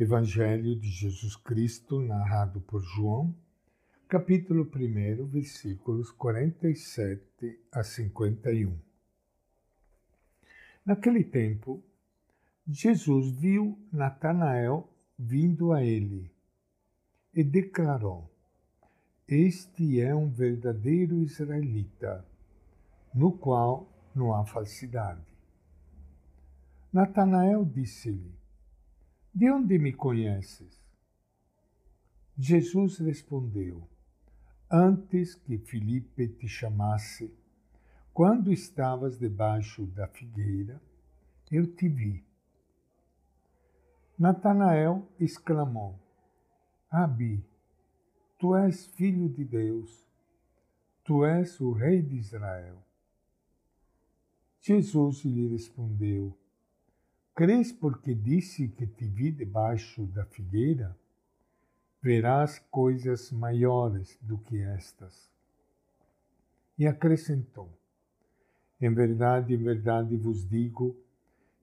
Evangelho de Jesus Cristo, narrado por João, capítulo 1, versículos 47 a 51. Naquele tempo, Jesus viu Natanael vindo a ele e declarou: Este é um verdadeiro israelita, no qual não há falsidade. Natanael disse-lhe: de onde me conheces? Jesus respondeu: Antes que Filipe te chamasse, quando estavas debaixo da figueira, eu te vi. Natanael exclamou: Abi, tu és filho de Deus, tu és o rei de Israel. Jesus lhe respondeu: Crês porque disse que te vi debaixo da figueira? Verás coisas maiores do que estas. E acrescentou: Em verdade, em verdade vos digo: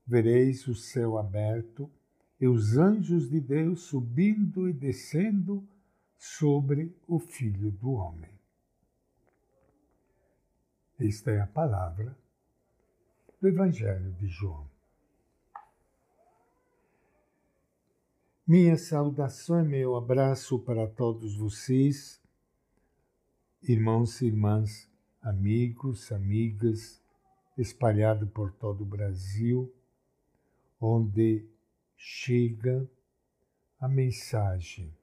vereis o céu aberto e os anjos de Deus subindo e descendo sobre o Filho do Homem. Esta é a palavra do Evangelho de João. Minha saudação e meu abraço para todos vocês, irmãos e irmãs, amigos, amigas, espalhados por todo o Brasil, onde chega a mensagem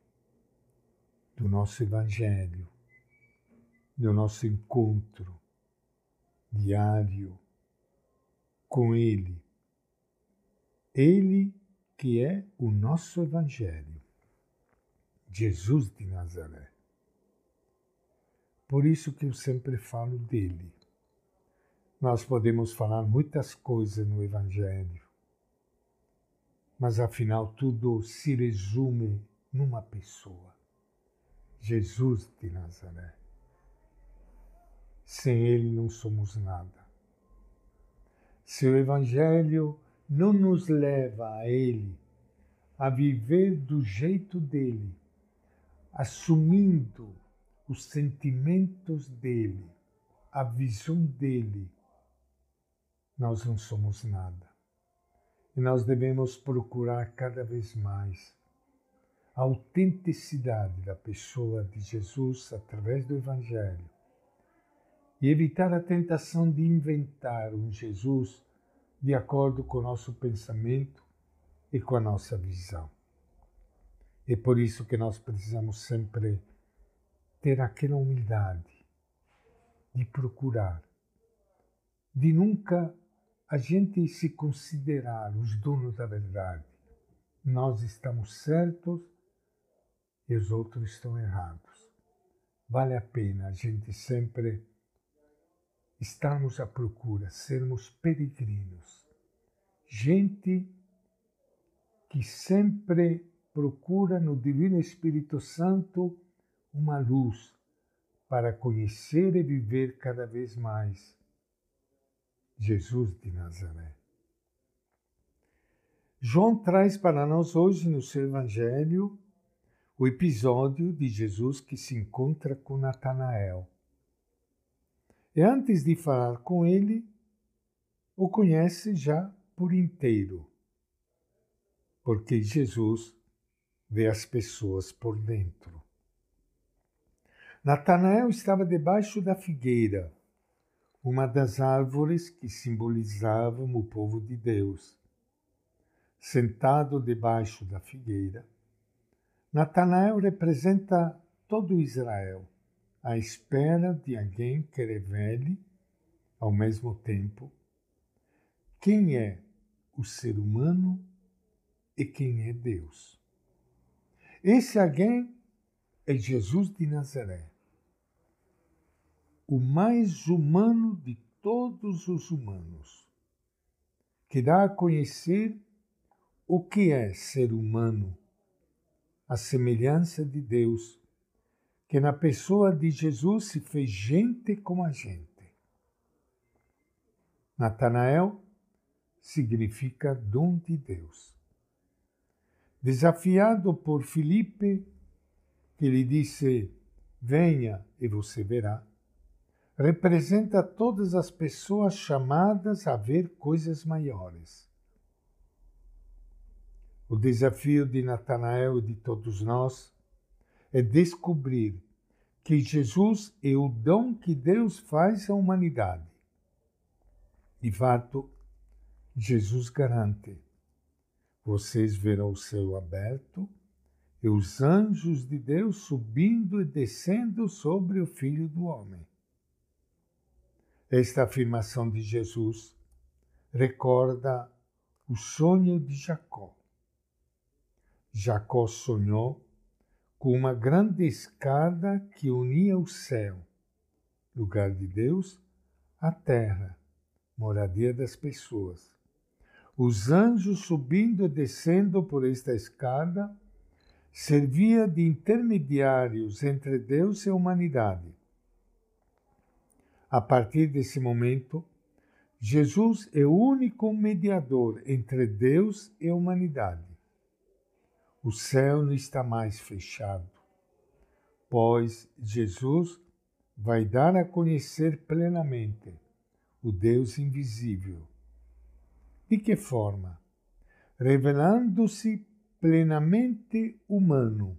do nosso Evangelho, do nosso encontro diário com Ele. Ele que é o nosso Evangelho, Jesus de Nazaré. Por isso que eu sempre falo dele. Nós podemos falar muitas coisas no Evangelho, mas afinal tudo se resume numa pessoa, Jesus de Nazaré. Sem ele não somos nada. Seu Evangelho não nos leva a Ele a viver do jeito dele, assumindo os sentimentos dele, a visão dele, nós não somos nada. E nós devemos procurar cada vez mais a autenticidade da pessoa de Jesus através do Evangelho e evitar a tentação de inventar um Jesus de acordo com o nosso pensamento e com a nossa visão. É por isso que nós precisamos sempre ter aquela humildade de procurar, de nunca a gente se considerar os donos da verdade. Nós estamos certos e os outros estão errados. Vale a pena a gente sempre estarmos à procura, sermos peregrinos, gente que sempre procura no Divino Espírito Santo uma luz para conhecer e viver cada vez mais Jesus de Nazaré. João traz para nós hoje no seu Evangelho o episódio de Jesus que se encontra com Natanael. E antes de falar com ele, o conhece já por inteiro, porque Jesus vê as pessoas por dentro. Natanael estava debaixo da figueira, uma das árvores que simbolizavam o povo de Deus. Sentado debaixo da figueira, Natanael representa todo Israel à espera de alguém que revele, ao mesmo tempo, quem é o ser humano e quem é Deus. Esse alguém é Jesus de Nazaré, o mais humano de todos os humanos, que dá a conhecer o que é ser humano, a semelhança de Deus que na pessoa de Jesus se fez gente como a gente. Natanael significa dom de Deus. Desafiado por Filipe, que lhe disse: Venha e você verá, representa todas as pessoas chamadas a ver coisas maiores. O desafio de Natanael e de todos nós é descobrir que Jesus é o dom que Deus faz à humanidade. De fato, Jesus garante: vocês verão o céu aberto e os anjos de Deus subindo e descendo sobre o Filho do Homem. Esta afirmação de Jesus recorda o sonho de Jacó. Jacó sonhou com uma grande escada que unia o céu, lugar de Deus, à terra, moradia das pessoas. Os anjos subindo e descendo por esta escada servia de intermediários entre Deus e a humanidade. A partir desse momento, Jesus é o único mediador entre Deus e a humanidade. O céu não está mais fechado, pois Jesus vai dar a conhecer plenamente o Deus invisível. De que forma? Revelando-se plenamente humano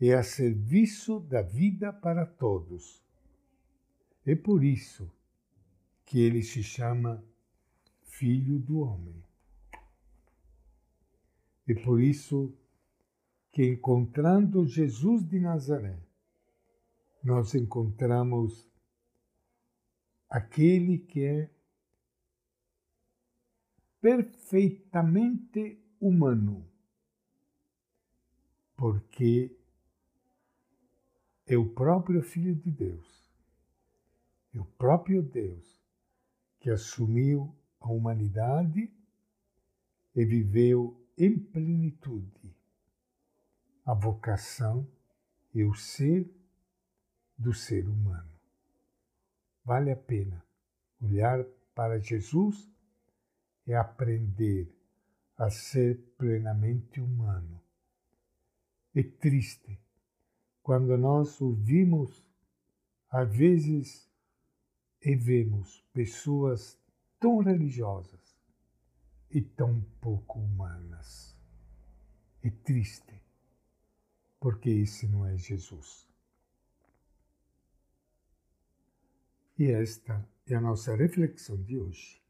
e a serviço da vida para todos. É por isso que ele se chama Filho do Homem. É por isso que, encontrando Jesus de Nazaré, nós encontramos aquele que é perfeitamente humano. Porque é o próprio Filho de Deus, é o próprio Deus que assumiu a humanidade e viveu em plenitude a vocação e o ser do ser humano. Vale a pena olhar para Jesus e aprender a ser plenamente humano é triste quando nós ouvimos, às vezes, e vemos pessoas tão religiosas e tão pouco humanas. É triste, porque esse não é Jesus. E esta é a nossa reflexão de hoje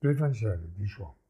do Evangelho de João.